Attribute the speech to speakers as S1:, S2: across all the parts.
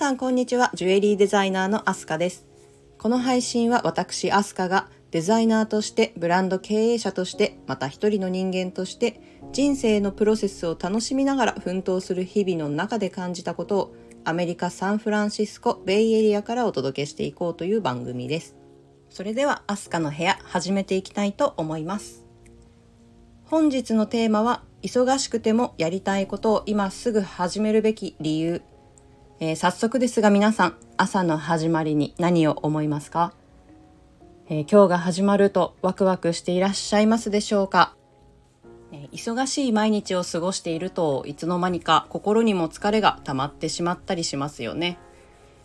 S1: さんこんにちは。ジュエリーデザイナーのアスカです。この配信は私アスカがデザイナーとしてブランド経営者としてまた一人の人間として人生のプロセスを楽しみながら奮闘する日々の中で感じたことをアメリカ・サンフランシスコベイエリアからお届けしていこうという番組です。それではアスカの部屋始めていきたいと思います。本日のテーマは忙しくてもやりたいことを今すぐ始めるべき理由、えー、早速ですが皆さん朝の始まりに何を思いますか、えー、今日が始まるとワクワクしていらっしゃいますでしょうか、えー、忙しい毎日を過ごしているといつの間にか心にも疲れが溜まってしまったりしますよね、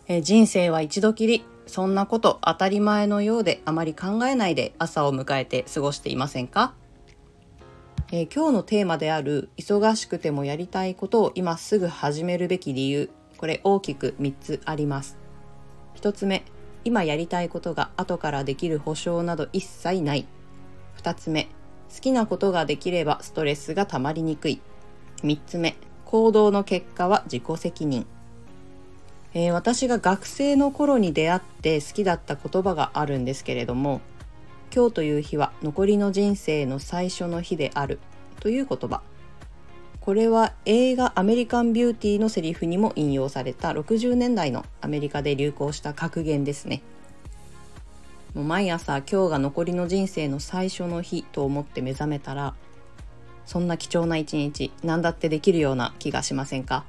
S1: え人生は一度きりそんなこと当たり前のようであまり考えないで朝を迎えて過ごしていませんか？えー、今日のテーマである忙しくてもやりたいことを今すぐ始めるべき理由これ大きく3つあります。1つ目今やりたいことが後からできる保証など一切ない。2つ目好きなことができればストレスがたまりにくい。3つ目行動の結果は自己責任、えー、私が学生の頃に出会って好きだった言葉があるんですけれども今日という日は残りの人生の最初の日であるという言葉。これは映画「アメリカン・ビューティー」のセリフにも引用された60年代のアメリカで流行した格言ですねもう毎朝今日が残りの人生の最初の日と思って目覚めたらそんな貴重な一日何だってできるような気がしませんか？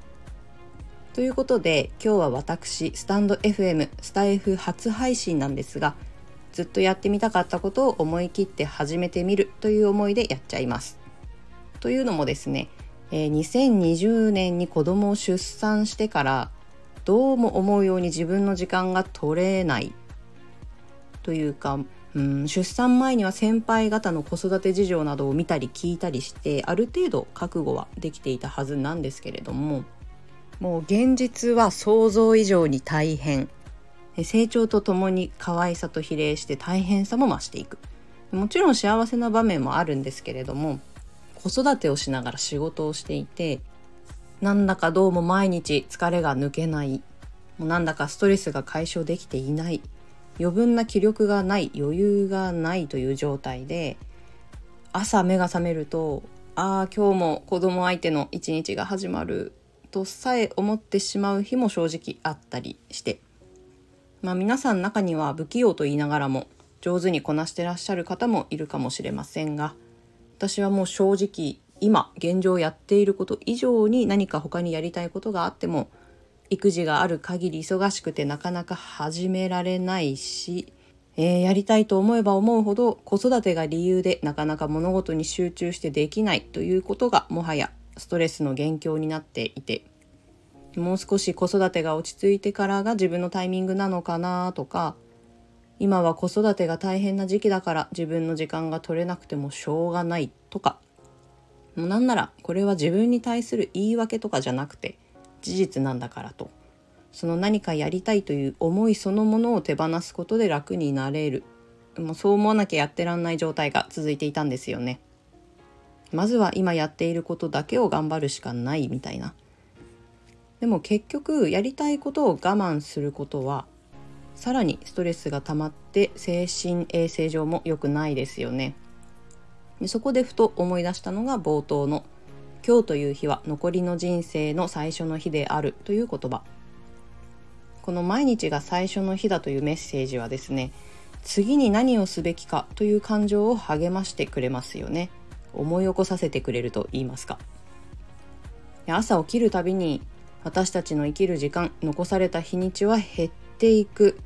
S1: ということで今日は私スタンド FM スタイフ初配信なんですがずっとやってみたかったことを思い切って始めてみるという思いでやっちゃいます。というのもですね、えー、2020年に子供を出産してからどうも思うように自分の時間が取れない。というか、うん、出産前には先輩方の子育て事情などを見たり聞いたりしてある程度覚悟はできていたはずなんですけれどももう現実は想像以上に大変。成長とともに可愛さと比例して大変さも増していく。もちろん幸せな場面もあるんですけれども子育てをしながら仕事をしていてなんだかどうも毎日疲れが抜けない。もうなんだかストレスが解消できていない。余分な気力がない余裕がないという状態で朝目が覚めるとああ今日も子供相手の一日が始まるとさえ思ってしまう日も正直あったりして。まあ、皆さん中には不器用と言いながらも上手にこなしてらっしゃる方もいるかもしれませんが私はもう正直今現状やっていること以上に何か他にやりたいことがあっても育児がある限り忙しくてなかなか始められないし、えー、やりたいと思えば思うほど子育てが理由でなかなか物事に集中してできないということがもはやストレスの元凶になっていてもう少し子育てが落ち着いてからが自分のタイミングなのかなとか今は子育てが大変な時期だから自分の時間が取れなくてもしょうがないとかもうなんならこれは自分に対する言い訳とかじゃなくて事実なんだからとその何かやりたいという思いそのものを手放すことで楽になれるもうそう思わなきゃやってらんない状態が続いていたんですよね。まずは今やっていることだけを頑張るしかないみたいな。でも結局やりたいことを我慢することはさらにストレスが溜まって精神衛生上も良くないですよね。でそこでふと思い出したのが冒頭の「今日という日は残りの人生の最初の日である」という言葉。この毎日が最初の日だというメッセージはですね次に何をすべきかという感情を励ましてくれますよね。思い起こさせてくれると言いますか。朝起きるたびに私たちの生きる時間残された日にちは減っていく。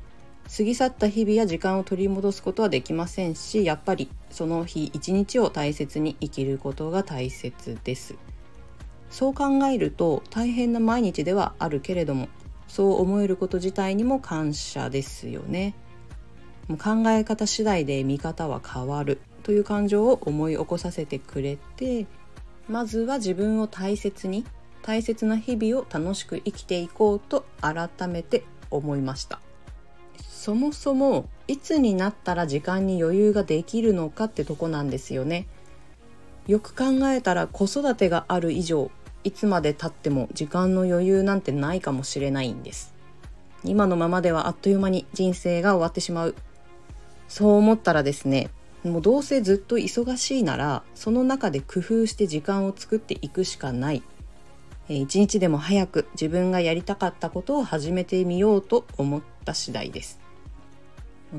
S1: 過ぎ去った日々や時間を取り戻すことはできませんしやっぱりその日一日を大切に生きることが大切です。そう考えると大変な毎日ではあるけれどもそう思えること自体にも感謝ですよね。もう考え方次第で見方は変わるという感情を思い起こさせてくれてまずは自分を大切に大切な日々を楽しく生きていこうと改めて思いました。そもそもいつになったら時間に余裕ができるのかってとこなんですよね。よく考えたら子育てがある以上いつまでたっても時間の余裕なんてないかもしれないんです。今のままではあっという間に人生が終わってしまう。そう思ったらですねもうどうせずっと忙しいならその中で工夫して時間を作っていくしかない。一日でも早く自分がやりたかったことを始めてみようと思った次第です。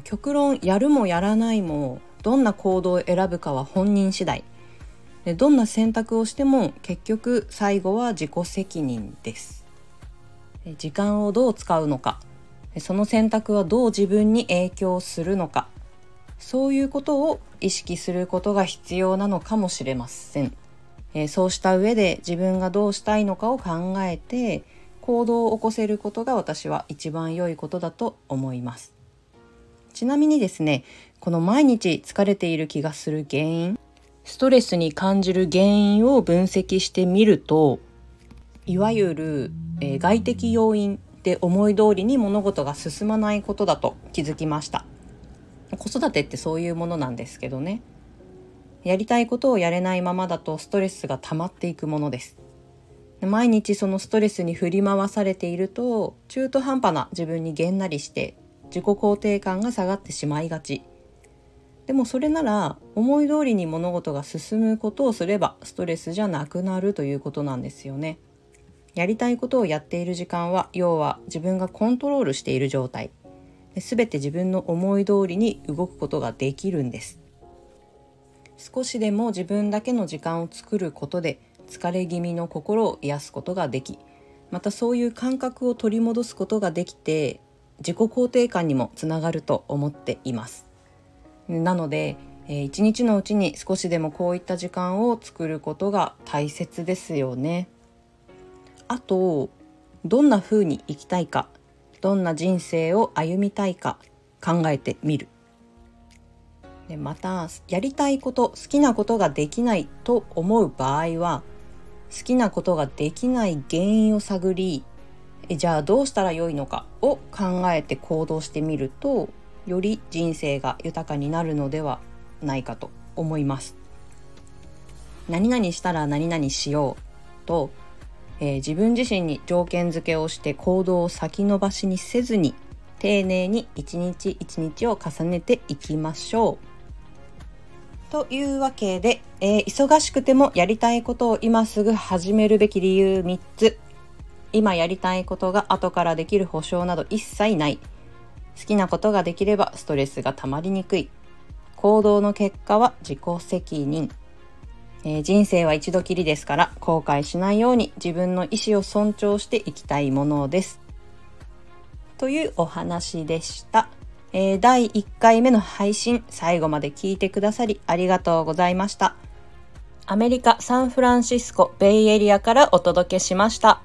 S1: 極論やるもやらないもどんな行動を選ぶかは本人次第どんな選択をしても結局最後は自己責任です時間をどう使うのかその選択はどう自分に影響するのかそういうことを意識することが必要なのかもしれません。え、そうした上で自分がどうしたいのかを考えて行動を起こせることが私は一番良いことだと思います。ちなみにですね、この毎日疲れている気がする原因、ストレスに感じる原因を分析してみると、いわゆる、えー、外的要因で思い通りに物事が進まないことだと気づきました。子育てってそういうものなんですけどねやりたいことをやれないままだとストレスが溜まっていくものです毎日そのストレスに振り回されていると中途半端な自分にげんなりして自己肯定感が下がってしまいがち。でもそれなら思い通りに物事が進むことをすればストレスじゃなくなるということなんですよね。やりたいことをやっている時間は要は自分がコントロールしている状態。全て自分の思い通りに動くことができるんです。少しでも自分だけの時間を作ることで疲れ気味の心を癒すことができ。またそういう感覚を取り戻すことができて自己肯定感にもつながると思っています。なので一日のうちに少しでもこういった時間を作ることが大切ですよね。あとどんな風に生きたいかどんな人生を歩みたいか考えてみる。でまたやりたいこと好きなことができないと思う場合は好きなことができない原因を探りえじゃあどうしたらよいのかを考えて行動してみるとより人生が豊かになるのではないかと思います。何々したら何々しようとえー、自分自身に条件付けをして行動を先延ばしにせずに丁寧に一日一日を重ねていきましょう。というわけで、えー、忙しくてもやりたいことを今すぐ始めるべき理由3つ。今やりたいことが後からできる保証など一切ない。好きなことができればストレスが溜まりにくい。行動の結果は自己責任。えー、人生は一度きりですから後悔しないように自分の意思を尊重していきたいものです。というお話でした。えー、第1回目の配信最後まで聞いてくださりありがとうございました。アメリカ・サンフランシスコ・ベイエリアからお届けしました。